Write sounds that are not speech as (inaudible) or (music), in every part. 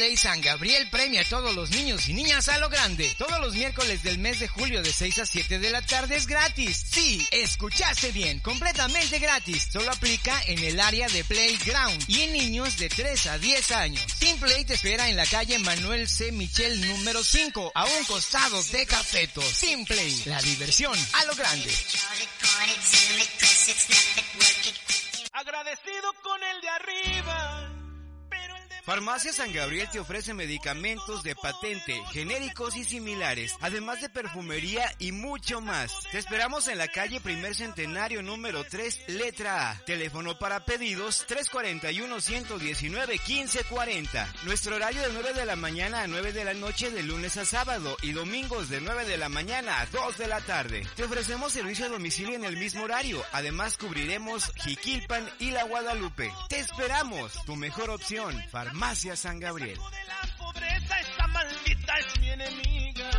Play San Gabriel premia a todos los niños y niñas a lo grande. Todos los miércoles del mes de julio de 6 a 7 de la tarde es gratis. Sí, escuchaste bien, completamente gratis. Solo aplica en el área de Playground y en niños de 3 a 10 años. Team te espera en la calle Manuel C. Michel número 5, a un costado de Cafetos. Team la diversión a lo grande. Agradecido con el de arriba. Farmacia San Gabriel te ofrece medicamentos de patente, genéricos y similares, además de perfumería y mucho más. Te esperamos en la calle Primer Centenario número 3, letra A. Teléfono para pedidos 341-119-1540. Nuestro horario de 9 de la mañana a 9 de la noche de lunes a sábado y domingos de 9 de la mañana a 2 de la tarde. Te ofrecemos servicio a domicilio en el mismo horario. Además cubriremos Jiquilpan y la Guadalupe. Te esperamos. Tu mejor opción. Farmacia San Gabriel. de la pobreza, esta maldita es mi enemiga.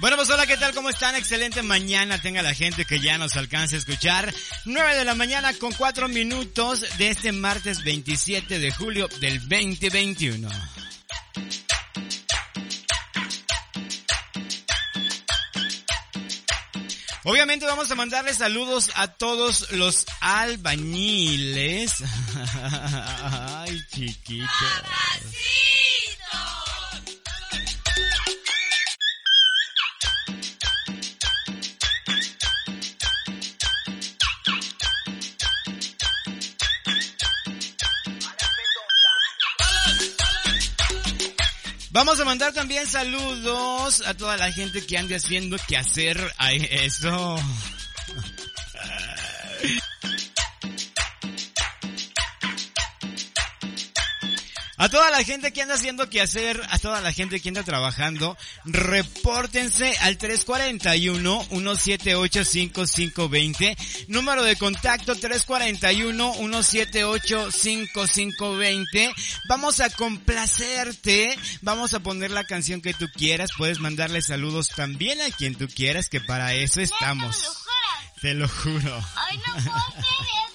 Bueno, pues hola, ¿qué tal? ¿Cómo están? Excelente mañana tenga la gente que ya nos alcance a escuchar. 9 de la mañana con 4 minutos de este martes 27 de julio del 2021. Obviamente vamos a mandarle saludos a todos los albañiles. (laughs) Ay. Vamos a mandar también saludos a toda la gente que ande haciendo que hacer eso. A toda la gente que anda haciendo que hacer, a toda la gente que anda trabajando, repórtense al 341-178-5520, número de contacto 341-178-5520. Vamos a complacerte, vamos a poner la canción que tú quieras, puedes mandarle saludos también a quien tú quieras, que para eso estamos. Te lo juro. Ay, no puedo.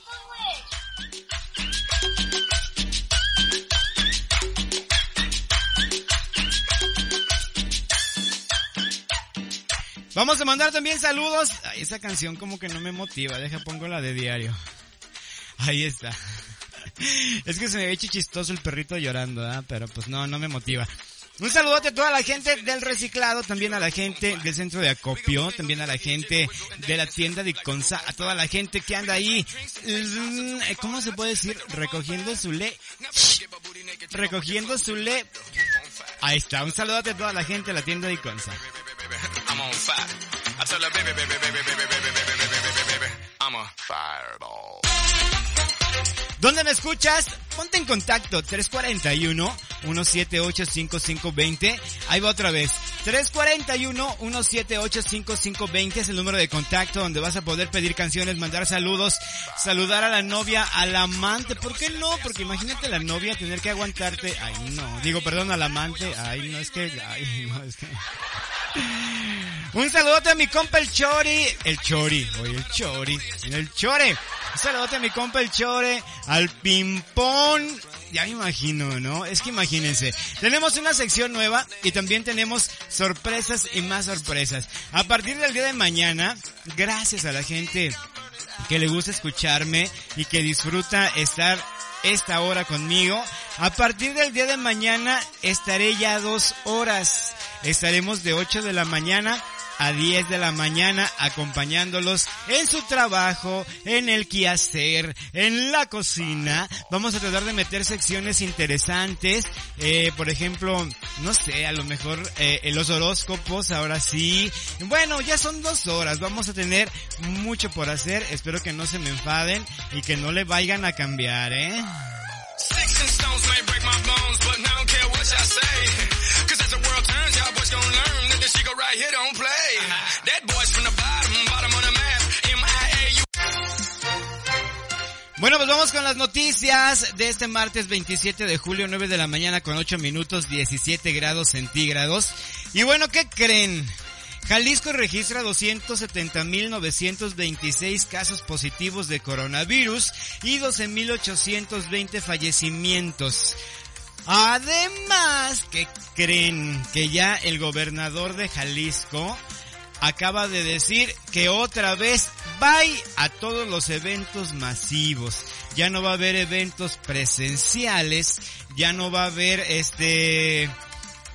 Vamos a mandar también saludos. Esa canción como que no me motiva. Deja, pongo la de diario. Ahí está. Es que se me ve chistoso el perrito llorando, ¿ah? Pero pues no, no me motiva. Un saludote a toda la gente del reciclado, también a la gente del centro de acopio, también a la gente de la tienda de Consa, a toda la gente que anda ahí, mm, ¿cómo se puede decir? Recogiendo su le, recogiendo su le. Ahí está, un saludote a toda la gente de la tienda de Consa. I'm on fire. I tell her, baby, baby, baby, baby, baby, baby, baby, baby, I'm a fireball. ¿Dónde me escuchas? Ponte en contacto 341-178-5520. Ahí va otra vez. 341-178-5520 es el número de contacto donde vas a poder pedir canciones, mandar saludos, saludar a la novia, al amante. ¿Por qué no? Porque imagínate la novia tener que aguantarte. Ay, no. Digo, perdón, al amante. Ay, no, es que... Ay, no, es que... Un saludote a mi compa el Chori. El Chori. Oye, el Chori. El Chore. Un saludote a mi compa el Chore. Al Pimpón. Ya me imagino, ¿no? Es que imagínense. Tenemos una sección nueva y también tenemos sorpresas y más sorpresas. A partir del día de mañana, gracias a la gente que le gusta escucharme y que disfruta estar esta hora conmigo. A partir del día de mañana estaré ya dos horas. Estaremos de 8 de la mañana a 10 de la mañana acompañándolos en su trabajo, en el quehacer, en la cocina. Vamos a tratar de meter secciones interesantes, eh, por ejemplo, no sé, a lo mejor eh, los horóscopos, ahora sí. Bueno, ya son dos horas, vamos a tener mucho por hacer, espero que no se me enfaden y que no le vayan a cambiar, ¿eh? Right here don't play. Boy's from the bottom, bottom of the map. Bueno, pues vamos con las noticias de este martes 27 de julio, 9 de la mañana con 8 minutos, 17 grados centígrados. Y bueno, ¿qué creen? Jalisco registra 270.926 casos positivos de coronavirus y 12.820 fallecimientos. Además, ¿qué creen? Que ya el gobernador de Jalisco acaba de decir que otra vez bye a todos los eventos masivos. Ya no va a haber eventos presenciales, ya no va a haber este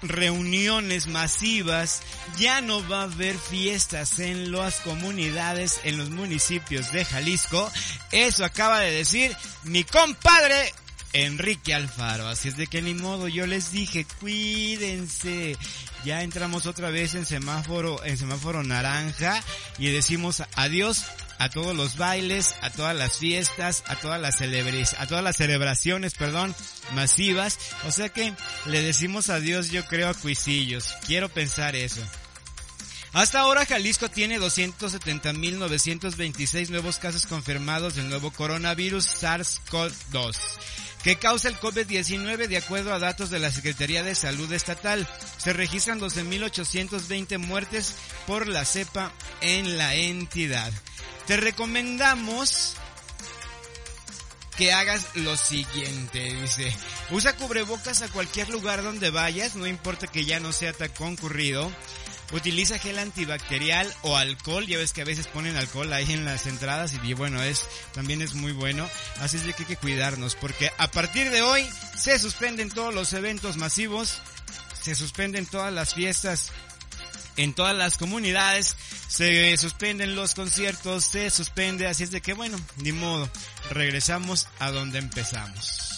reuniones masivas, ya no va a haber fiestas en las comunidades, en los municipios de Jalisco. Eso acaba de decir mi compadre Enrique Alfaro. Así es de que ni modo, yo les dije, cuídense. Ya entramos otra vez en semáforo, en semáforo naranja y decimos adiós a todos los bailes, a todas las fiestas, a todas las celebris, a todas las celebraciones, perdón, masivas. O sea que le decimos adiós, yo creo, a Cuisillos. Quiero pensar eso. Hasta ahora Jalisco tiene 270.926 nuevos casos confirmados del nuevo coronavirus SARS-CoV-2 que causa el COVID-19 de acuerdo a datos de la Secretaría de Salud Estatal. Se registran 12.820 muertes por la cepa en la entidad. Te recomendamos que hagas lo siguiente, dice. Usa cubrebocas a cualquier lugar donde vayas, no importa que ya no sea tan concurrido. Utiliza gel antibacterial o alcohol, ya ves que a veces ponen alcohol ahí en las entradas y bueno, es también es muy bueno, así es de que hay que cuidarnos porque a partir de hoy se suspenden todos los eventos masivos, se suspenden todas las fiestas en todas las comunidades, se suspenden los conciertos, se suspende, así es de que bueno, ni modo, regresamos a donde empezamos.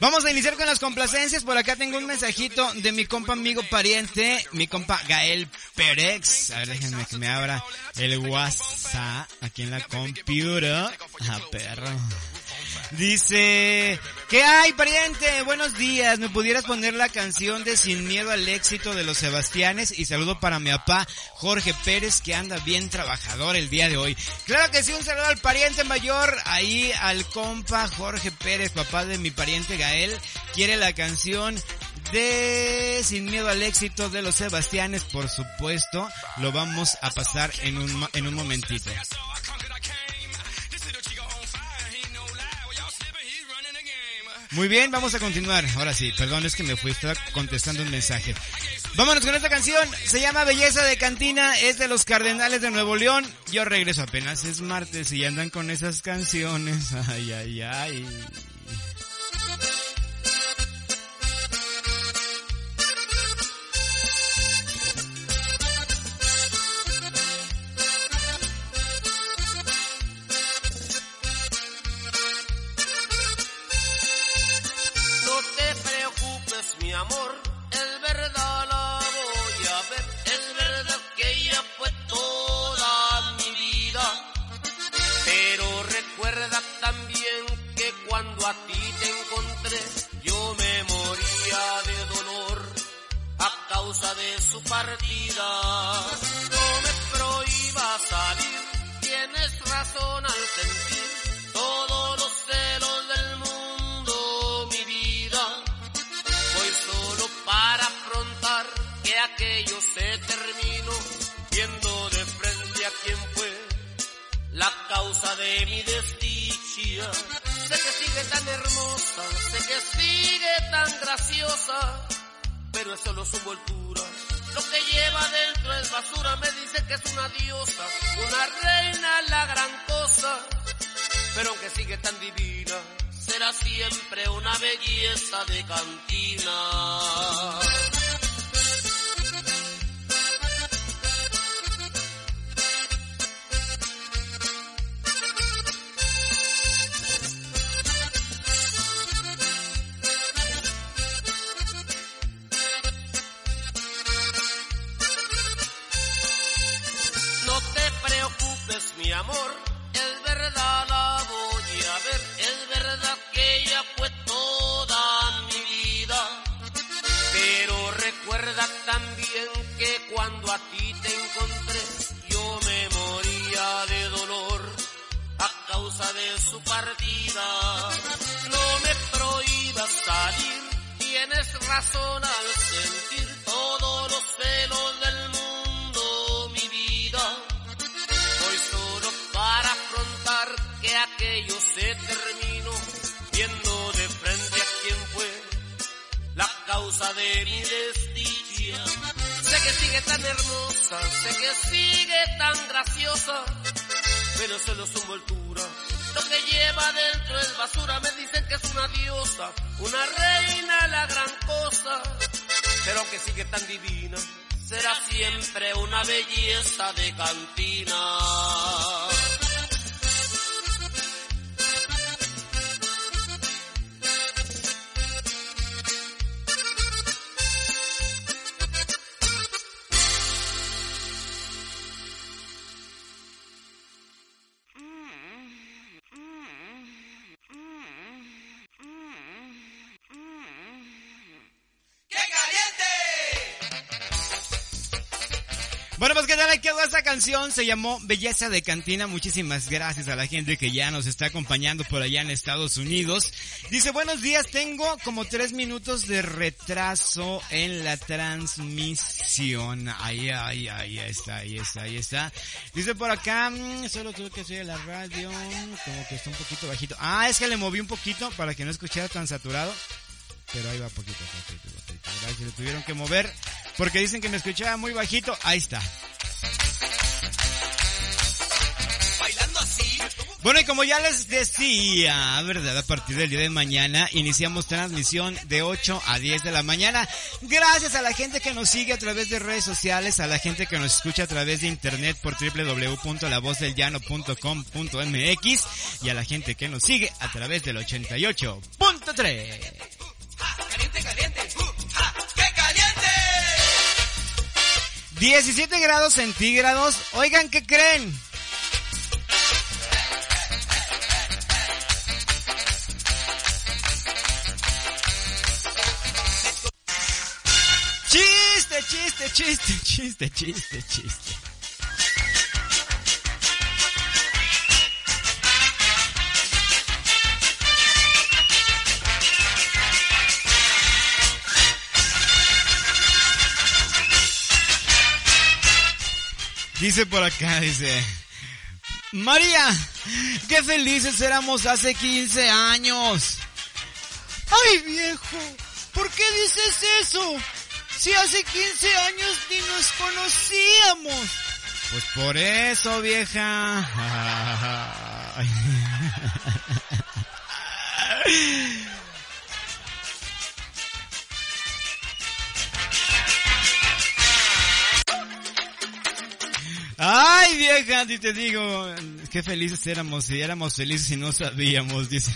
Vamos a iniciar con las complacencias. Por acá tengo un mensajito de mi compa amigo pariente, mi compa Gael Pérez. A ver, déjenme que me abra el WhatsApp aquí en la computer. Ah, perro. Dice, ¿qué hay, pariente? Buenos días. ¿Me pudieras poner la canción de Sin Miedo al Éxito de los Sebastianes? Y saludo para mi papá, Jorge Pérez, que anda bien trabajador el día de hoy. Claro que sí, un saludo al pariente mayor, ahí al compa Jorge Pérez, papá de mi pariente Gael. Quiere la canción de Sin Miedo al Éxito de los Sebastianes, por supuesto. Lo vamos a pasar en un, en un momentito. Muy bien, vamos a continuar. Ahora sí, perdón, es que me fui, estaba contestando un mensaje. Vámonos con esta canción. Se llama Belleza de Cantina, es de los Cardenales de Nuevo León. Yo regreso apenas, es martes y andan con esas canciones. (laughs) Ay, ay, ay. Amor, es verdad la voy a ver, es verdad que ella fue toda mi vida. Pero recuerda también que cuando a ti te encontré, yo me moría de dolor a causa de su partida. No me prohíbas salir, tienes razón al sentir todos los celos del mundo, aquello se terminó, viendo de frente a quién fue la causa de mi desdicha. Sé que sigue tan hermosa, sé que sigue tan graciosa, pero solo su envoltura. Lo que lleva dentro es basura, me dicen que es una diosa, una reina, la gran cosa. Pero aunque sigue tan divina, será siempre una belleza de cantina. Canción, se llamó Belleza de Cantina, muchísimas gracias a la gente que ya nos está acompañando por allá en Estados Unidos. Dice, buenos días, tengo como tres minutos de retraso en la transmisión. Ahí, ahí, ahí está, ahí está, ahí está. Dice por acá, mm, solo tuve que subir la radio, como que está un poquito bajito. Ah, es que le moví un poquito para que no escuchara tan saturado. Pero ahí va poquito, poquito, poquito. Gracias, le tuvieron que mover porque dicen que me escuchaba muy bajito. Ahí está. Bueno, y como ya les decía, ¿verdad? A partir del día de mañana iniciamos transmisión de 8 a 10 de la mañana. Gracias a la gente que nos sigue a través de redes sociales, a la gente que nos escucha a través de internet por www.lavozdeljano.com.mx y a la gente que nos sigue a través del 88.3. ¡Ja! ¡Caliente, caliente! ¡Uh! ¡Ja! ¡Qué caliente! 17 grados centígrados. Oigan, ¿qué creen? Chiste, chiste, chiste, chiste, chiste. Dice por acá, dice. María, qué felices éramos hace 15 años. Ay, viejo, ¿por qué dices eso? Si hace 15 años ni nos conocíamos. Pues por eso, vieja. (laughs) Ay, vieja, y te digo, qué felices éramos, y éramos felices y no sabíamos, dice. (laughs)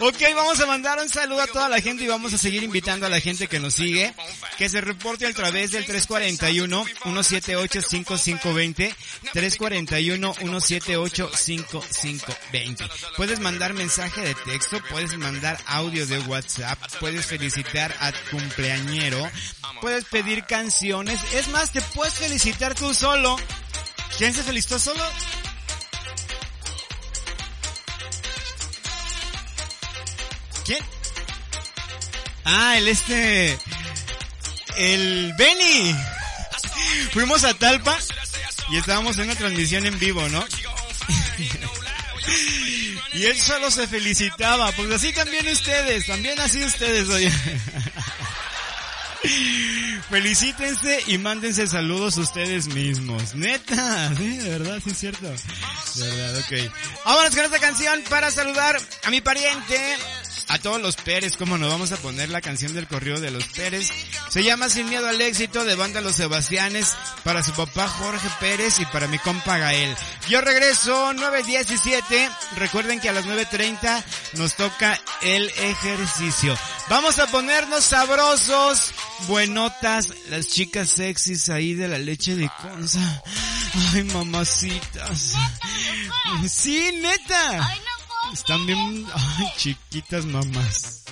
ok, vamos a mandar un saludo a toda la gente y vamos a seguir invitando a la gente que nos sigue, que se reporte a través del 341-178-5520, 341-178-5520. Puedes mandar mensaje de texto, puedes mandar audio de WhatsApp, puedes felicitar a tu cumpleañero, puedes pedir canciones, es más, te puedes felicitar tú solo. ¿Quién se felicitó solo? ¿Quién? Ah, el este... El Benny. Fuimos a Talpa y estábamos en una transmisión en vivo, ¿no? (laughs) y él solo se felicitaba, pues así también ustedes, también así ustedes, oye. Felicítense y mándense saludos ustedes mismos. Neta, sí, de verdad, sí es cierto. De verdad, ok. Vámonos con esta canción para saludar a mi pariente, a todos los Pérez, como nos vamos a poner la canción del corrido de los Pérez. Se llama Sin Miedo al Éxito de Banda Los Sebastianes para su papá Jorge Pérez y para mi compa Gael. Yo regreso 9.17. Recuerden que a las 9.30 nos toca el ejercicio. Vamos a ponernos sabrosos, buenotas, las chicas sexys ahí de la leche de conza. Ay, mamacitas. Sí, neta. Están bien, ay, chiquitas mamás.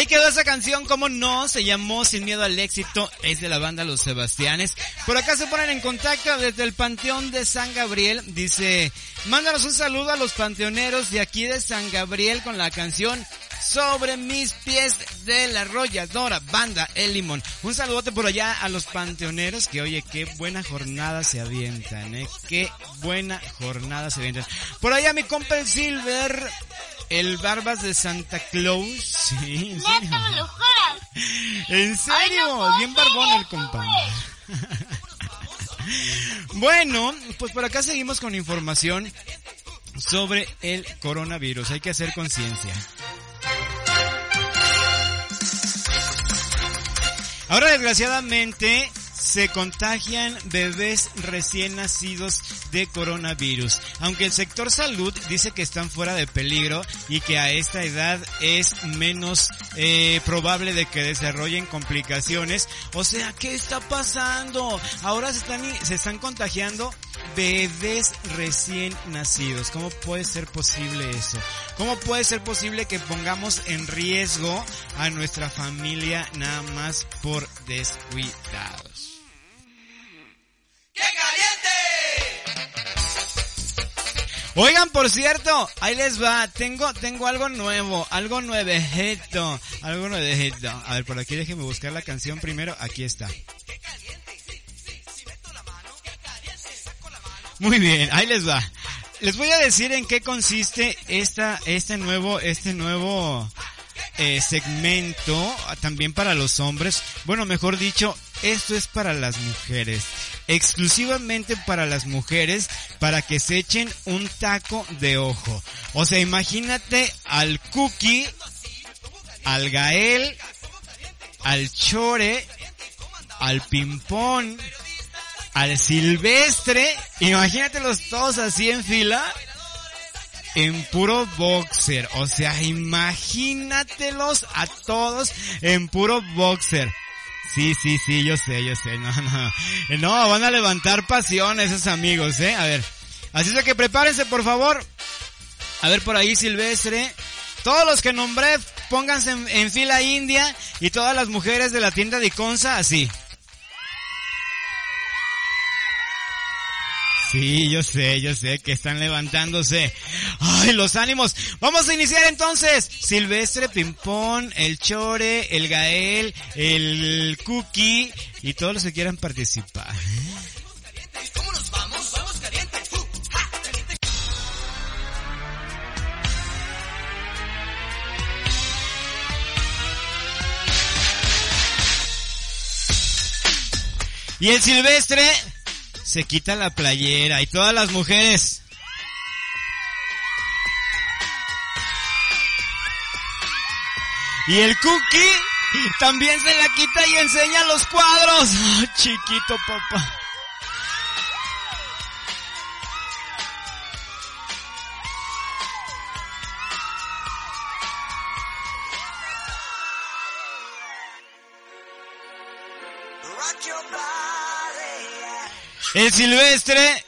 Ahí quedó esa canción, como no, se llamó Sin Miedo al Éxito, es de la banda Los Sebastianes. Por acá se ponen en contacto desde el Panteón de San Gabriel, dice, mándanos un saludo a los panteoneros de aquí de San Gabriel con la canción Sobre mis pies de la arrolladora, banda El Limón. Un saludote por allá a los panteoneros, que oye, qué buena jornada se avientan, eh, qué buena jornada se avientan. Por allá mi compa el Silver, el Barbas de Santa Claus, sí, en (laughs) serio. Neta, me lo juras. ¿En serio? Ay, no puedo Bien barbón el eso, compa. güey. (laughs) Bueno, pues por acá seguimos con información sobre el coronavirus. Hay que hacer conciencia. Ahora desgraciadamente se contagian bebés recién nacidos de coronavirus. Aunque el sector salud dice que están fuera de peligro y que a esta edad es menos eh, probable de que desarrollen complicaciones. O sea, ¿qué está pasando? Ahora se están, se están contagiando bebés recién nacidos. ¿Cómo puede ser posible eso? ¿Cómo puede ser posible que pongamos en riesgo a nuestra familia nada más por descuidados? ¡Qué caliente! Oigan, por cierto, ahí les va, tengo, tengo algo nuevo, algo nuevejito, algo nuevejito. A ver, por aquí déjenme buscar la canción primero, aquí está. Muy bien, ahí les va. Les voy a decir en qué consiste esta, este nuevo, este nuevo eh, segmento, también para los hombres. Bueno, mejor dicho, esto es para las mujeres. Exclusivamente para las mujeres, para que se echen un taco de ojo. O sea, imagínate al cookie, al gael, al chore, al pimpón, al silvestre, imagínatelos todos así en fila, en puro boxer, o sea, imagínatelos a todos en puro boxer. Sí, sí, sí, yo sé, yo sé, no, no, no, van a levantar pasión esos amigos, eh, a ver, así es que prepárense por favor, a ver por ahí silvestre, todos los que nombré, pónganse en, fila india y todas las mujeres de la tienda de Iconza así. Sí, yo sé, yo sé que están levantándose. Ay, los ánimos. Vamos a iniciar entonces. Silvestre, Pimpón, el Chore, el Gael, el Cookie y todos los que quieran participar. Y el Silvestre se quita la playera y todas las mujeres. Y el cookie también se la quita y enseña los cuadros. Ah, (laughs) chiquito papá. El silvestre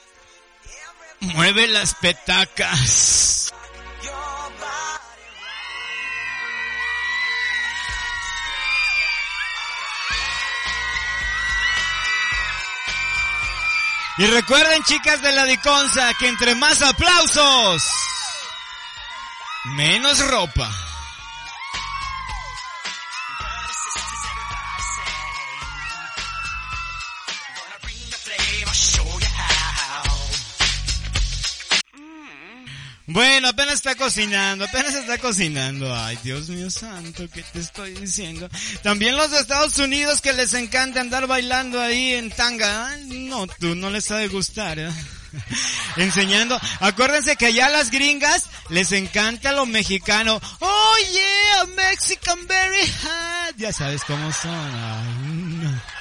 mueve las petacas. Y recuerden, chicas de la Diconza, que entre más aplausos, menos ropa. Bueno, apenas está cocinando, apenas está cocinando. Ay, Dios mío santo, ¿qué te estoy diciendo? También los de Estados Unidos que les encanta andar bailando ahí en tanga. No, tú no les ha de gustar, ¿eh? (laughs) Enseñando. Acuérdense que allá las gringas les encanta lo mexicano. Oh yeah, Mexican very hot. Ya sabes cómo son. No. (laughs)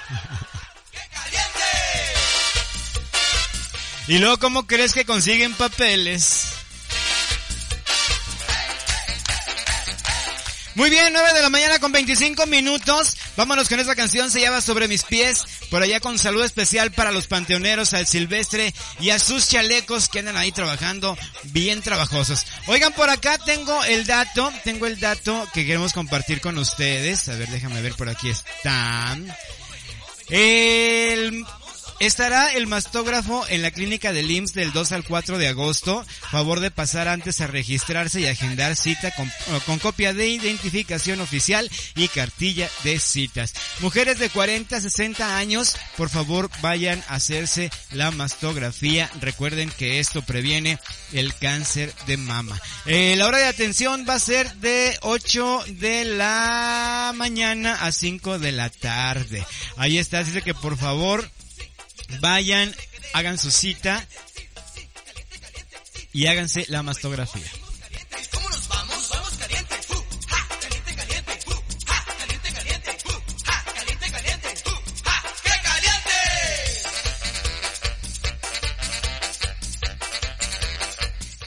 Y luego, ¿cómo crees que consiguen papeles? Muy bien, 9 de la mañana con 25 minutos. Vámonos con esta canción, se llama Sobre mis pies. Por allá con salud especial para los panteoneros, al silvestre y a sus chalecos que andan ahí trabajando bien trabajosos. Oigan, por acá tengo el dato, tengo el dato que queremos compartir con ustedes. A ver, déjame ver, por aquí están. El, estará el mastógrafo en la clínica del IMSS del 2 al 4 de agosto. Favor de pasar antes a registrarse y agendar cita con, copia de identificación oficial y cartilla de citas. Mujeres de 40 a 60 años, por favor vayan a hacerse la mastografía. Recuerden que esto previene el cáncer de mama. Eh, la hora de atención va a ser de 8 de la mañana a 5 de la tarde. Ahí está, dice que por favor Vayan, hagan su cita y háganse la mastografía.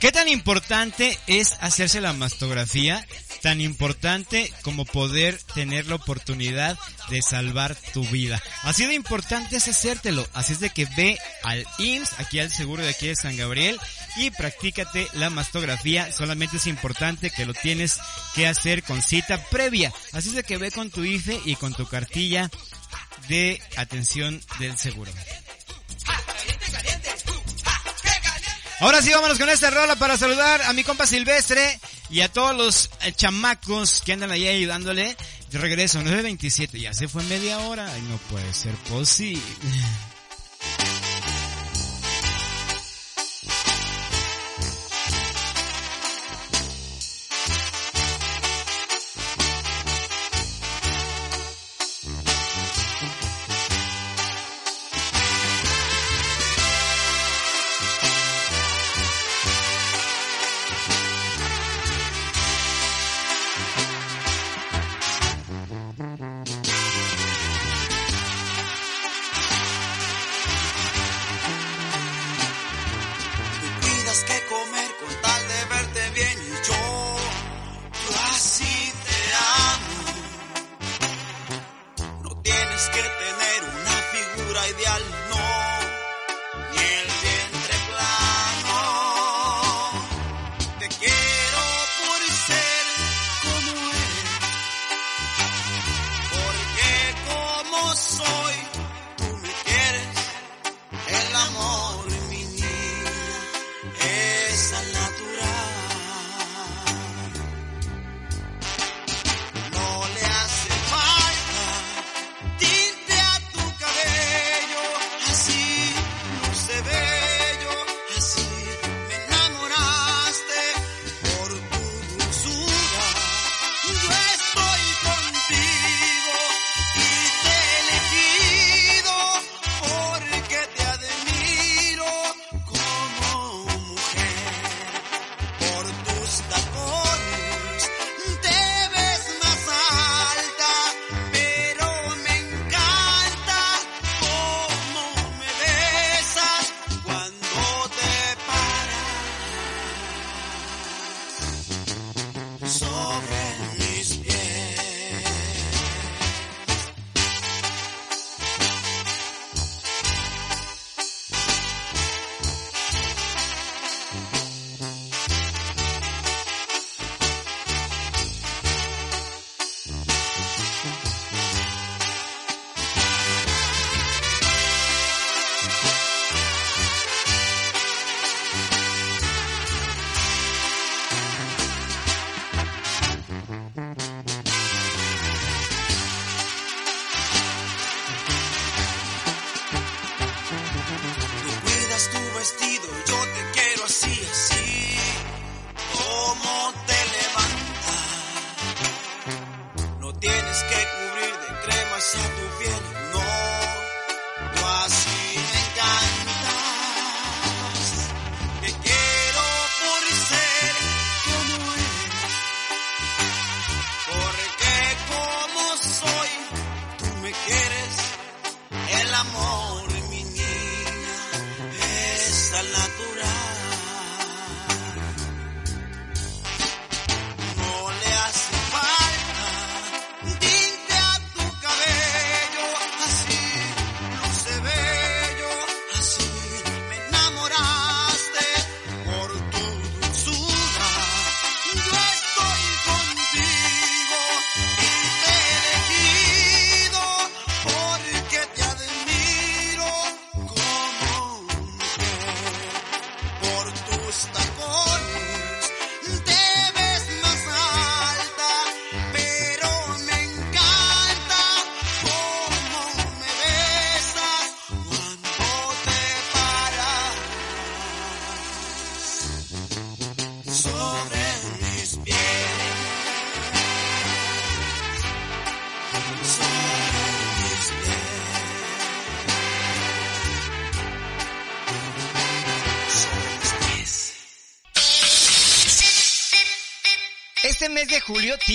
¿Qué tan importante es hacerse la mastografía? Tan importante como poder tener la oportunidad de salvar tu vida. Así de importante es hacértelo. Así es de que ve al IMSS, aquí al seguro de aquí de San Gabriel, y practícate la mastografía. Solamente es importante que lo tienes que hacer con cita previa. Así es de que ve con tu IFE y con tu cartilla de atención del seguro. Ahora sí, vámonos con esta rola para saludar a mi compa Silvestre y a todos los eh, chamacos que andan ahí ayudándole. De regreso, 9.27, ya se fue media hora. No puede ser posible. Tienes que tener una figura ideal, no,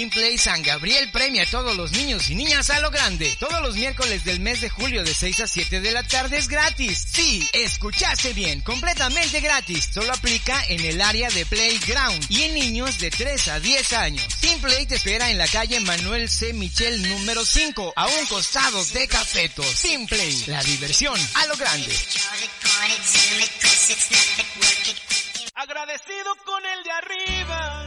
Play San Gabriel premia a todos los niños y niñas a lo grande. Todos los miércoles del mes de julio de 6 a 7 de la tarde es gratis. Sí, escuchaste bien, completamente gratis. Solo aplica en el área de Playground y en niños de 3 a 10 años. Team Play te espera en la calle Manuel C. Michel número 5, a un costado de Cafetos. Team la diversión a lo grande. Agradecido con el de arriba.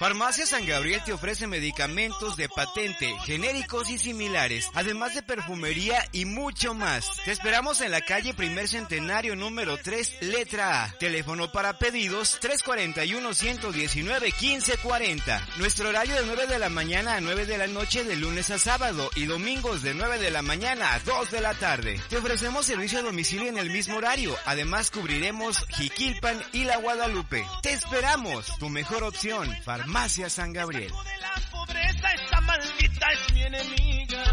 Farmacia San Gabriel te ofrece medicamentos de patente, genéricos y similares, además de perfumería y mucho más. Te esperamos en la calle Primer Centenario número 3, letra A. Teléfono para pedidos 341-119-1540. Nuestro horario de 9 de la mañana a 9 de la noche de lunes a sábado y domingos de 9 de la mañana a 2 de la tarde. Te ofrecemos servicio a domicilio en el mismo horario. Además cubriremos Jiquilpan y la Guadalupe. Te esperamos. Tu mejor opción. Farmacia San Gabriel. de la pobreza, esta maldita es mi enemiga.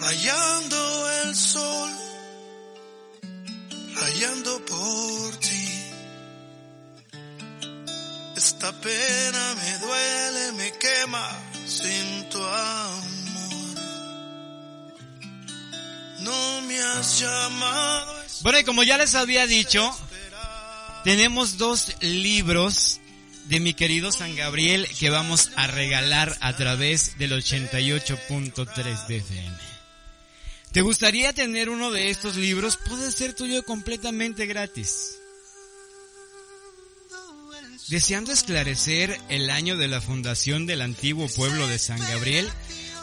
rayando el sol, rayando por ti. Esta pena me duele, me quema sin tu amor. No me has llamado. Bueno, y como ya les había dicho, tenemos dos libros de mi querido San Gabriel que vamos a regalar a través del 88.3 de FM. ¿Te gustaría tener uno de estos libros? Puede ser tuyo completamente gratis. Deseando esclarecer el año de la fundación del antiguo pueblo de San Gabriel,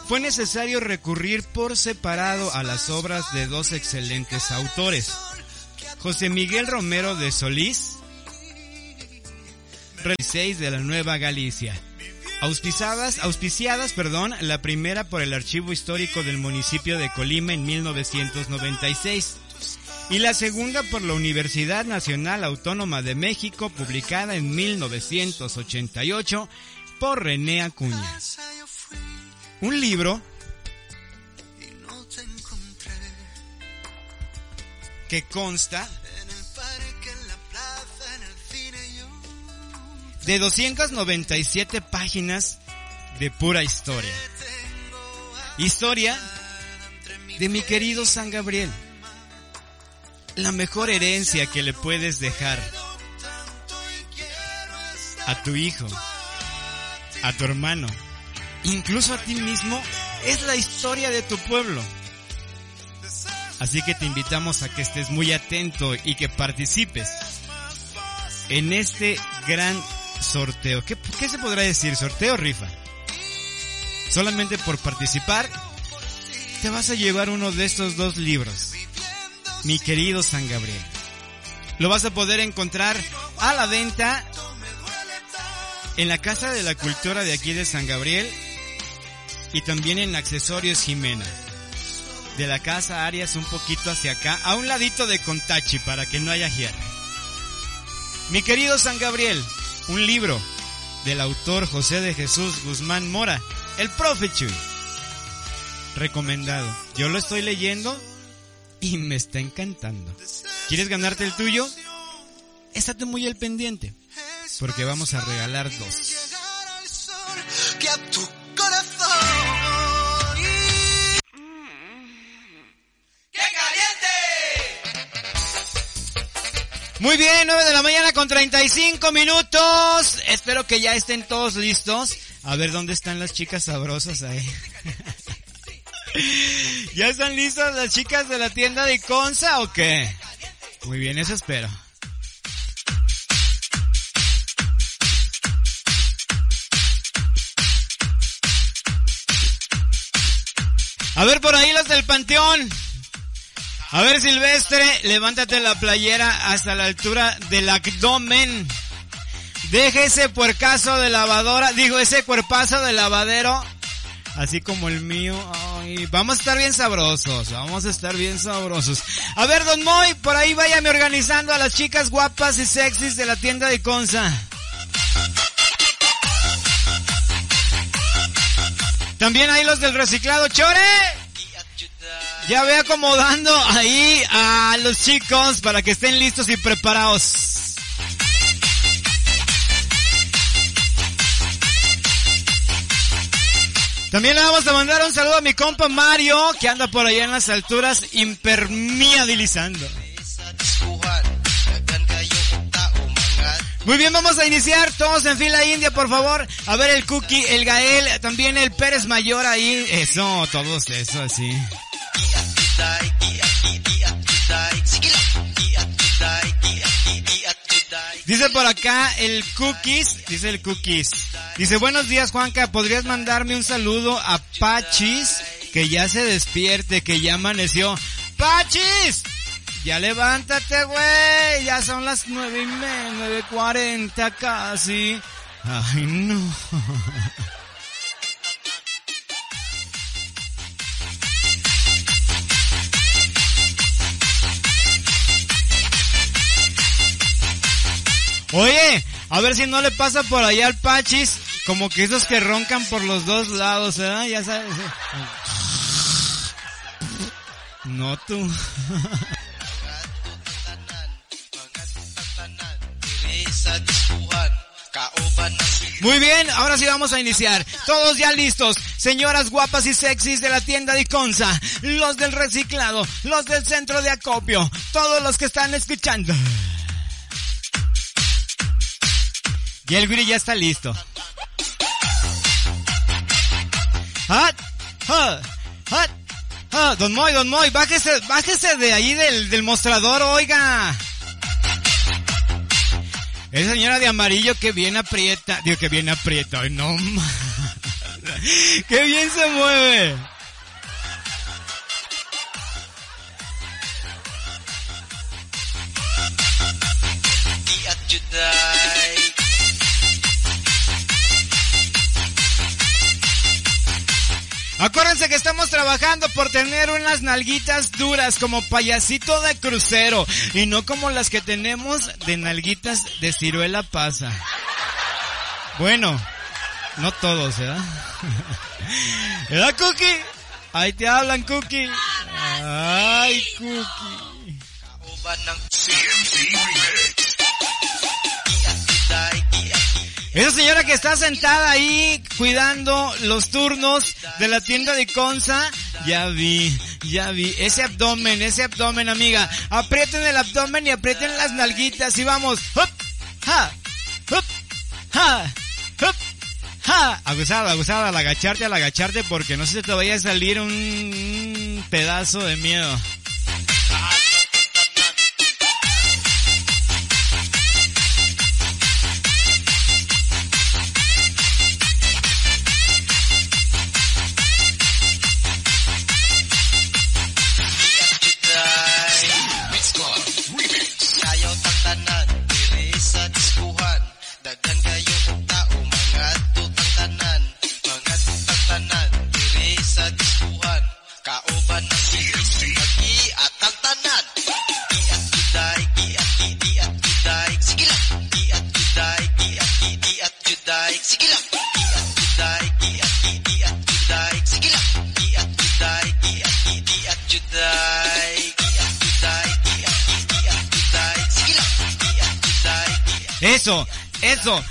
fue necesario recurrir por separado a las obras de dos excelentes autores, José Miguel Romero de Solís, 6 de la Nueva Galicia, auspiciadas, auspiciadas, perdón, la primera por el Archivo Histórico del municipio de Colima en 1996 y la segunda por la Universidad Nacional Autónoma de México, publicada en 1988 por René Acuña. Un libro que consta de 297 páginas de pura historia. Historia de mi querido San Gabriel. La mejor herencia que le puedes dejar a tu hijo, a tu hermano, incluso a ti mismo, es la historia de tu pueblo. Así que te invitamos a que estés muy atento y que participes en este gran sorteo. ¿Qué, se podrá decir? ¿Sorteo rifa? Solamente por participar, te vas a llevar uno de estos dos libros. Mi querido San Gabriel. Lo vas a poder encontrar a la venta en la Casa de la Cultura de aquí de San Gabriel y también en Accesorios Jimena. De la casa Arias un poquito hacia acá, a un ladito de Contachi para que no haya hierro. Mi querido San Gabriel, un libro del autor José de Jesús Guzmán Mora, el profe Chuy. Recomendado. Yo lo estoy leyendo y me está encantando. ¿Quieres ganarte el tuyo? Estate muy al pendiente, porque vamos a regalar dos. Muy bien, 9 de la mañana con 35 minutos. Espero que ya estén todos listos. A ver dónde están las chicas sabrosas ahí. (laughs) ¿Ya están listas las chicas de la tienda de Iconza o qué? Muy bien, eso espero. A ver por ahí los del Panteón. A ver Silvestre, levántate la playera hasta la altura del abdomen. Deje ese puercazo de lavadora, digo ese cuerpazo de lavadero, así como el mío. Ay, vamos a estar bien sabrosos, vamos a estar bien sabrosos. A ver, Don Moy, por ahí váyame organizando a las chicas guapas y sexys de la tienda de Conza. También hay los del reciclado, chore. Ya ve acomodando ahí a los chicos para que estén listos y preparados. También le vamos a mandar un saludo a mi compa Mario, que anda por allá en las alturas impermeabilizando. Muy bien, vamos a iniciar todos en fila india, por favor. A ver el Cookie, el Gael, también el Pérez Mayor ahí. Eso, todos eso, así. Dice por acá el Cookies, dice el Cookies. Dice, buenos días Juanca, ¿podrías mandarme un saludo a Pachis? Que ya se despierte, que ya amaneció. ¡Pachis! Ya levántate, güey. Ya son las nueve y media, nueve cuarenta casi. Ay, no. (laughs) Oye, a ver si no le pasa por allá al Pachis, como que esos que roncan por los dos lados, ¿verdad? Ya sabes. No tú. Muy bien, ahora sí vamos a iniciar. Todos ya listos. Señoras guapas y sexys de la tienda de Iconza, los del reciclado, los del centro de acopio, todos los que están escuchando. Y el Guri ya está listo. ¡Ah! ¡Ah! ¡Ah! Don Moy, Don Moy, bájese, bájese de ahí del, del mostrador, oiga. Esa señora de amarillo que bien aprieta, digo que bien aprieta, ay no (laughs) ¡Qué bien se mueve! Acuérdense que estamos trabajando por tener unas nalguitas duras como payasito de crucero y no como las que tenemos de nalguitas de ciruela pasa. Bueno, no todos, ¿verdad? (laughs) ¿Verdad, Cookie? Ahí te hablan, Cookie. Ay, Cookie. Esa señora que está sentada ahí cuidando los turnos de la tienda de Conza, ya vi, ya vi, ese abdomen, ese abdomen amiga, aprieten el abdomen y aprieten las nalguitas y vamos, ¡Hup! ¡Ja! ¡Hup! ¡Ja! ¡Hup! ¡Ja! Abusada, abusada, al agacharte, al agacharte porque no se te vaya a salir un pedazo de miedo.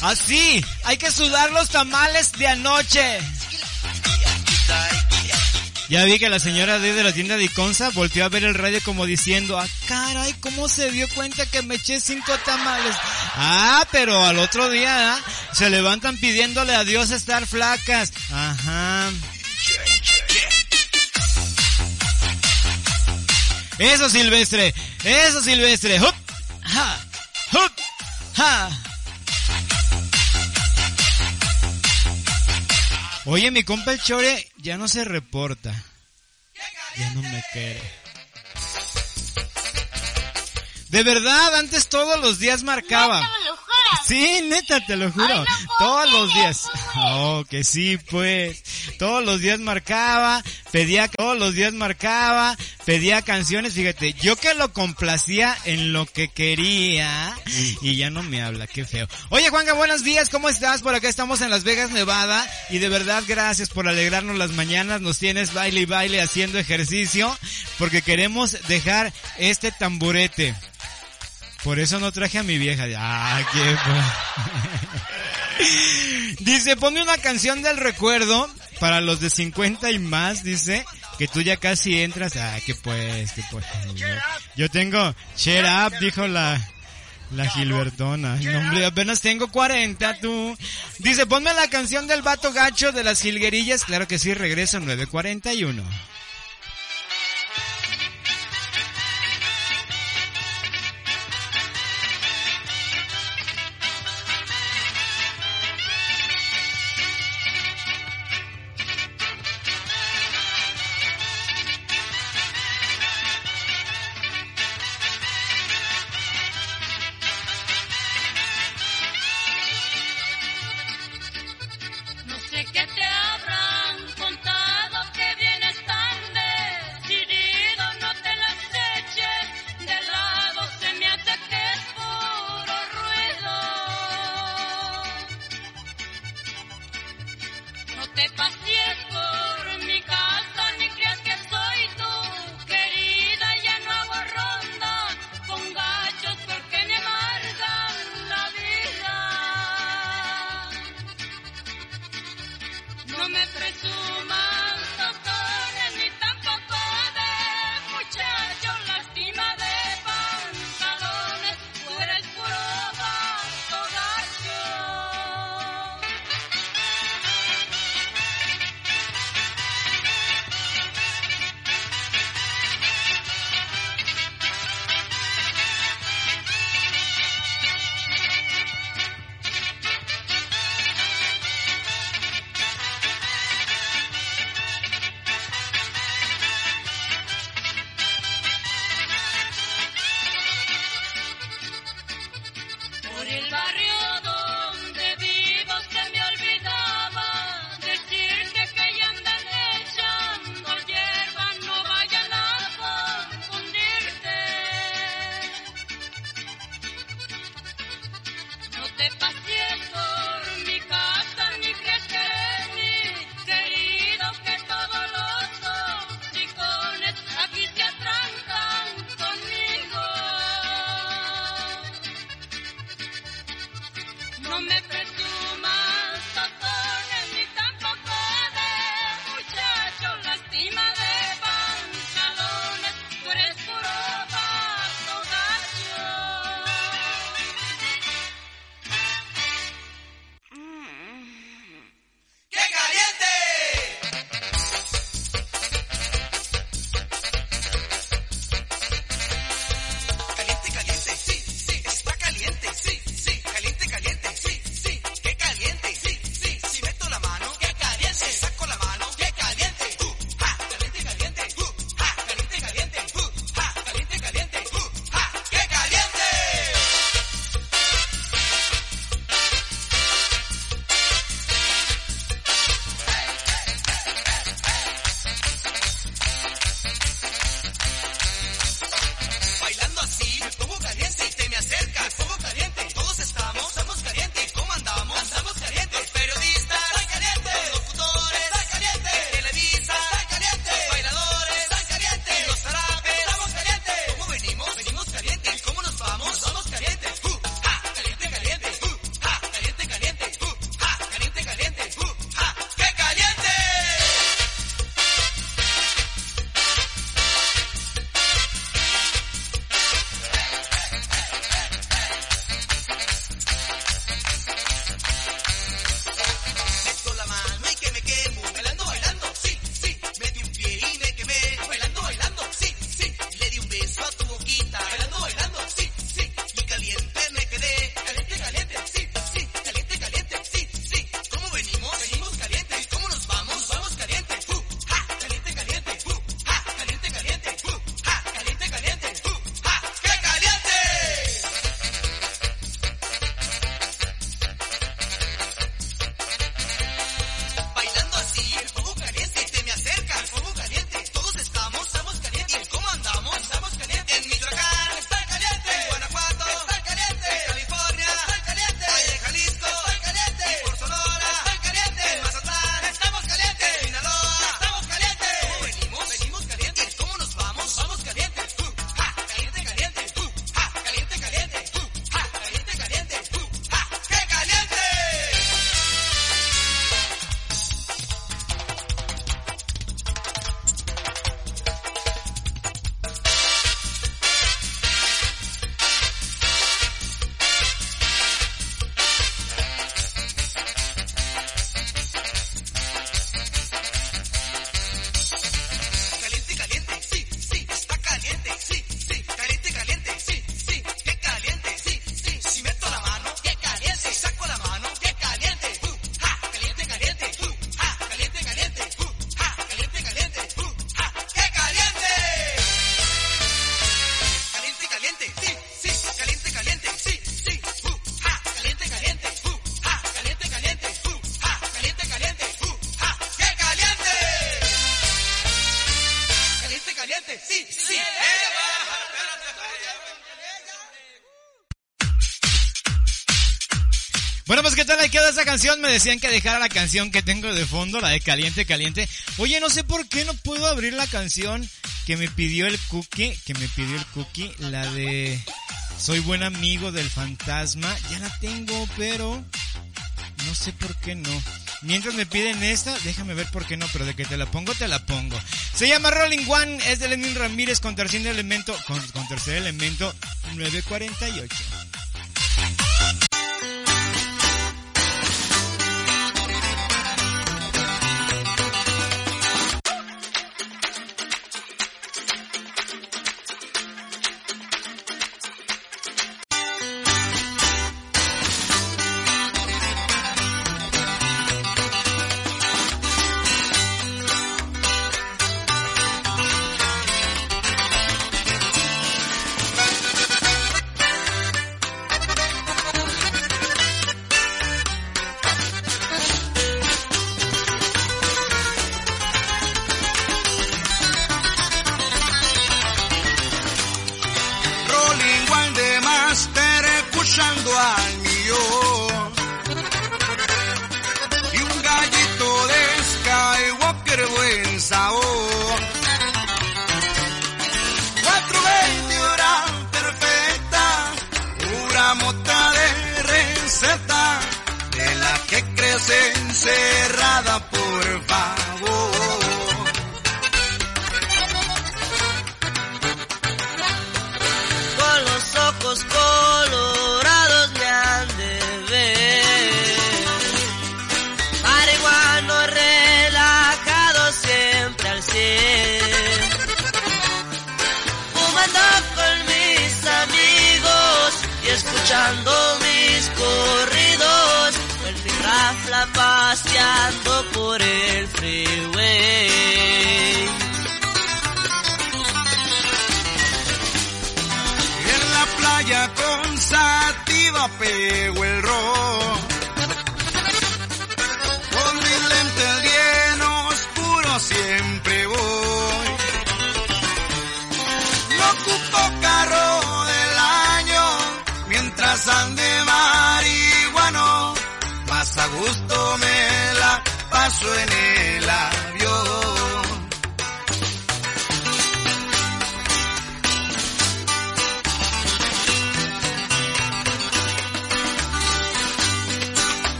Así, hay que sudar los tamales de anoche. Ya vi que la señora de de la tienda de Iconza volteó a ver el radio como diciendo, ah, caray, ¿cómo se dio cuenta que me eché cinco tamales? Ah, pero al otro día ¿ah? se levantan pidiéndole a Dios estar flacas. Ajá. Eso Silvestre, eso Silvestre. ¡Hup! ¡Ja! ¡Hup! ¡Ja! Oye, mi compa el Chore ya no se reporta. Ya no me quiere. De verdad, antes todos los días marcaba. Sí, neta, te lo juro. Todos los días. Oh, que sí, pues. Todos los días marcaba, pedía, todos los días marcaba, pedía canciones, fíjate, yo que lo complacía en lo que quería y ya no me habla, qué feo. Oye, Juanga, buenos días, ¿cómo estás? Por acá estamos en Las Vegas, Nevada y de verdad gracias por alegrarnos las mañanas, nos tienes baile y baile haciendo ejercicio porque queremos dejar este tamburete. Por eso no traje a mi vieja. Ah, qué (laughs) Dice, ponme una canción del recuerdo para los de 50 y más, dice, que tú ya casi entras. Ah, que pues, que pues. Yo tengo, cheer up, dijo la, la Gilbertona. No, hombre, apenas tengo 40, tú. Dice, ponme la canción del vato gacho de las jilguerillas. Claro que sí, regreso 941. canción me decían que dejara la canción que tengo de fondo, la de Caliente, Caliente. Oye, no sé por qué no puedo abrir la canción que me pidió el cookie, que me pidió el cookie, la de Soy buen amigo del fantasma. Ya la tengo, pero no sé por qué no. Mientras me piden esta, déjame ver por qué no, pero de que te la pongo, te la pongo. Se llama Rolling One, es de Lenin Ramírez con tercer elemento, con, con tercer elemento 948.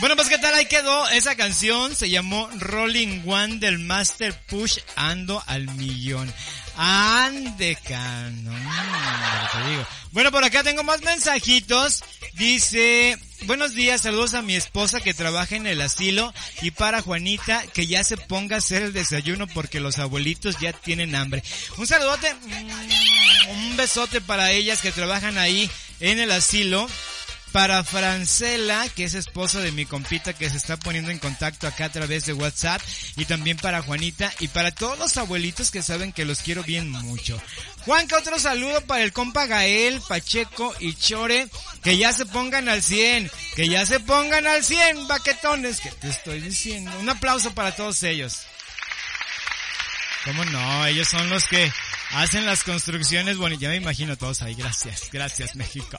Bueno, pues qué tal ahí quedó esa canción, se llamó Rolling One del Master Push Ando al Millón. Andecano. Mm, te digo. Bueno, por acá tengo más mensajitos. Dice, buenos días, saludos a mi esposa que trabaja en el asilo y para Juanita que ya se ponga a hacer el desayuno porque los abuelitos ya tienen hambre. Un saludote, mm, un besote para ellas que trabajan ahí en el asilo para Francela, que es esposa de mi compita que se está poniendo en contacto acá a través de WhatsApp. Y también para Juanita y para todos los abuelitos que saben que los quiero bien mucho. Juanca, otro saludo para el compa Gael, Pacheco y Chore. Que ya se pongan al 100. Que ya se pongan al 100, baquetones. Que te estoy diciendo. Un aplauso para todos ellos. ¿Cómo no? Ellos son los que hacen las construcciones bonitas. Ya me imagino todos ahí. Gracias. Gracias, México.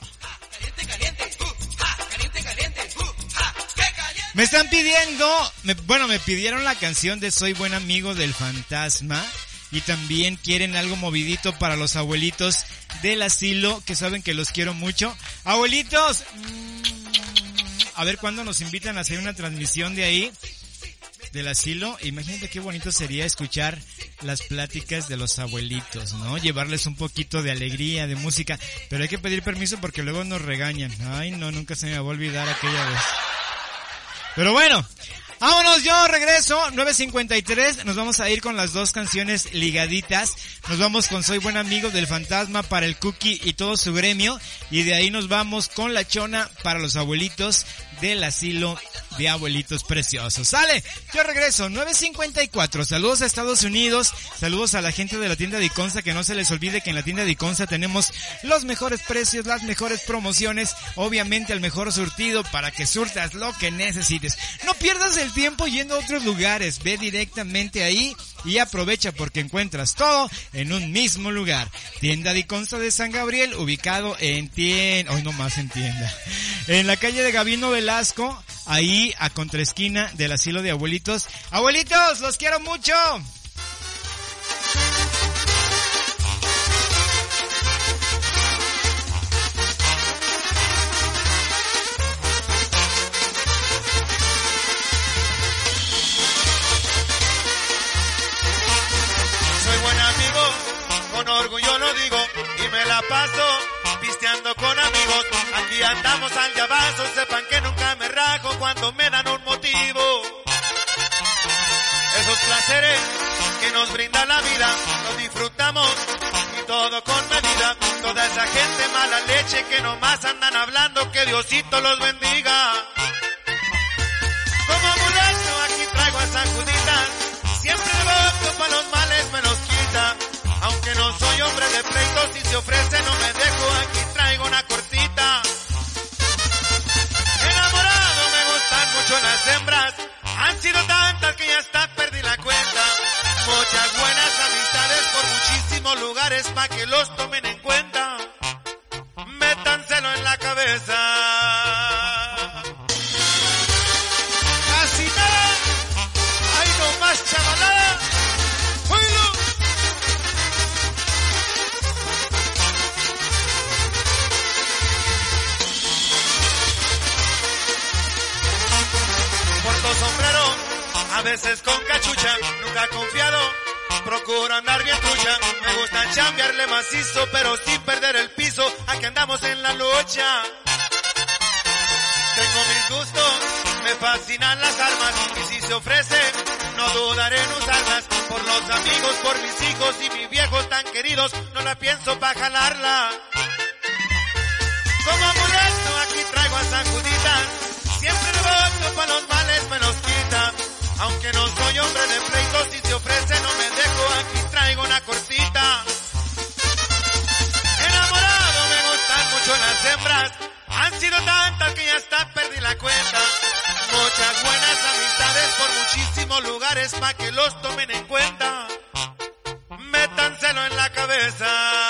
Me están pidiendo, me- bueno, me pidieron la canción de Soy buen amigo del fantasma y también quieren algo movidito para los abuelitos del asilo que saben que los quiero mucho. Abuelitos, a ver cuándo nos invitan a hacer una transmisión de ahí del asilo. Imagínate qué bonito sería escuchar las pláticas de los abuelitos, ¿no? Llevarles un poquito de alegría, de música, pero hay que pedir permiso porque luego nos regañan. Ay, no, nunca se me va a olvidar aquella vez. Pero bueno, vámonos, yo regreso, 9.53, nos vamos a ir con las dos canciones ligaditas, nos vamos con Soy Buen Amigo del Fantasma para el Cookie y todo su gremio, y de ahí nos vamos con La Chona para los abuelitos del asilo de abuelitos preciosos. Sale, yo regreso, 9.54, saludos a Estados Unidos, saludos a la gente de la tienda de Iconza, que no se les olvide que en la tienda de Iconza tenemos los mejores precios, las mejores promociones, obviamente el mejor surtido para que surtas lo que necesites. No pierdas el tiempo yendo a otros lugares, ve directamente ahí y aprovecha porque encuentras todo en un mismo lugar. Tienda de Iconza de San Gabriel, ubicado en tienda, hoy no más en tienda, en la calle de Gabino Velasco, ahí a contraesquina del asilo de abuelitos. Abuelitos, los quiero mucho. Aquí andamos al llavazo, sepan que nunca me rajo cuando me dan un motivo. Esos placeres que nos brinda la vida, los disfrutamos y todo con medida. Toda esa gente mala leche que nomás andan hablando, que Diosito los bendiga. Como amuleto aquí traigo a San Juditas, siempre devoto para los males me los quita. Aunque no soy hombre de pleitos, si se ofrece no me dejo, aquí traigo una cortita. Han sido tantas que ya hasta perdí la cuenta. Muchas buenas amistades por muchísimos lugares pa' que los tomen en cuenta. Métanselo en la cabeza. Sombrero, a veces con cachucha, nunca confiado. Procuro andar bien trucha, me gusta chambearle macizo, pero sin perder el piso, aquí andamos en la lucha. Tengo mis gustos, me fascinan las armas y si se ofrece, no dudaré en usarlas. Por los amigos, por mis hijos y mis viejos tan queridos, no la pienso pa' jalarla. Como amuleto aquí traigo a San Juditas, pa' los males me los quita. Aunque no soy hombre de pleitos, si se ofrece no me dejo, aquí traigo una cortita. Enamorado me gustan mucho las hembras, han sido tantas que ya hasta perdí la cuenta. Muchas buenas amistades por muchísimos lugares pa' que los tomen en cuenta. Métanselo en la cabeza.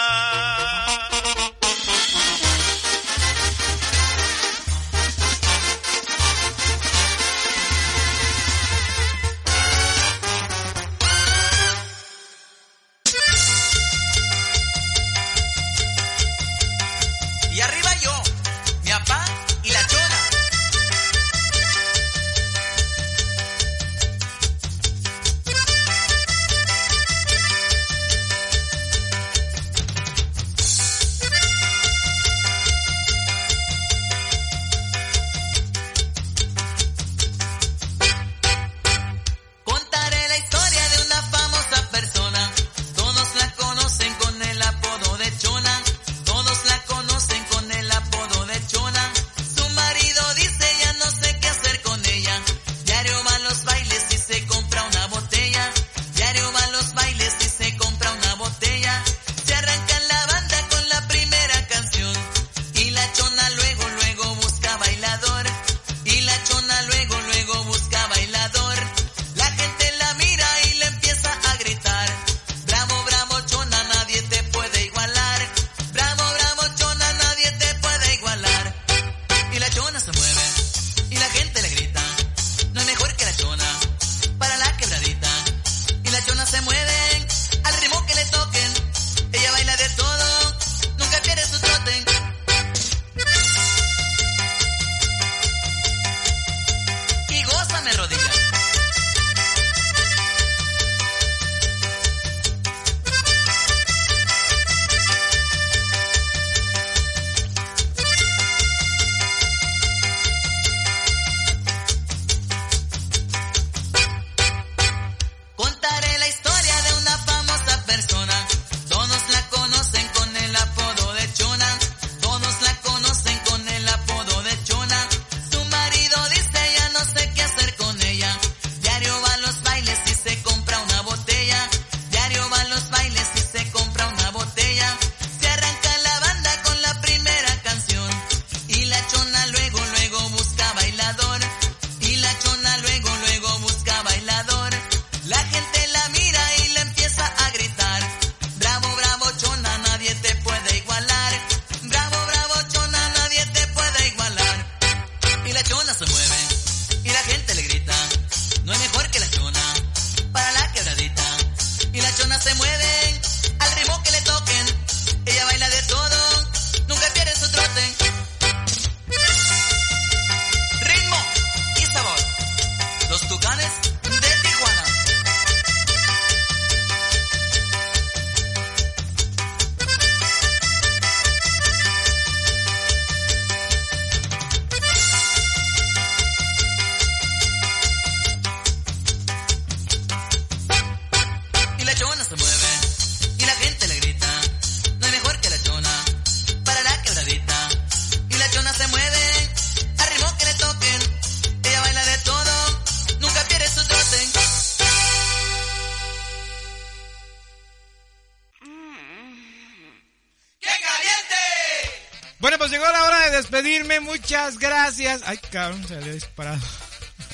Muchas gracias. Ay, cabrón, se había disparado.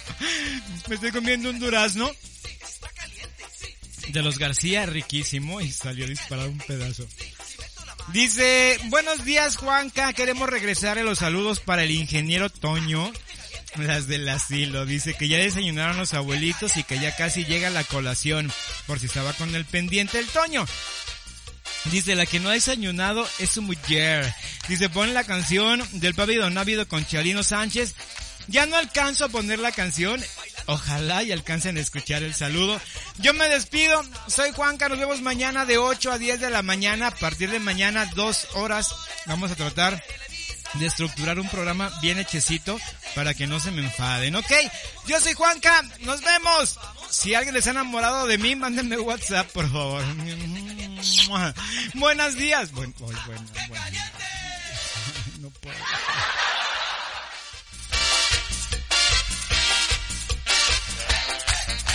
(laughs) Me estoy comiendo un durazno. De los García, riquísimo. Y salió disparado un pedazo. Dice, buenos días Juanca, queremos regresar a los saludos para el ingeniero Toño. Las del asilo. Dice que ya desayunaron los abuelitos y que ya casi llega la colación. Por si estaba con el pendiente el Toño. Dice, la que no ha desayunado es su mujer. Dice, pon la canción del Papi Don Ávido con Charino Sánchez. Ya no alcanzo a poner la canción. Ojalá y alcancen a escuchar el saludo. Yo me despido. Soy Juanca. Nos vemos mañana de 8 a 10 de la mañana. A partir de mañana, dos horas. Vamos a tratar de estructurar un programa bien hechecito para que no se me enfaden. Ok, yo soy Juanca. Nos vemos. Si alguien les ha enamorado de mí, mándenme WhatsApp, por favor. (laughs) Buenos días. Buen, bueno, bueno no puedo.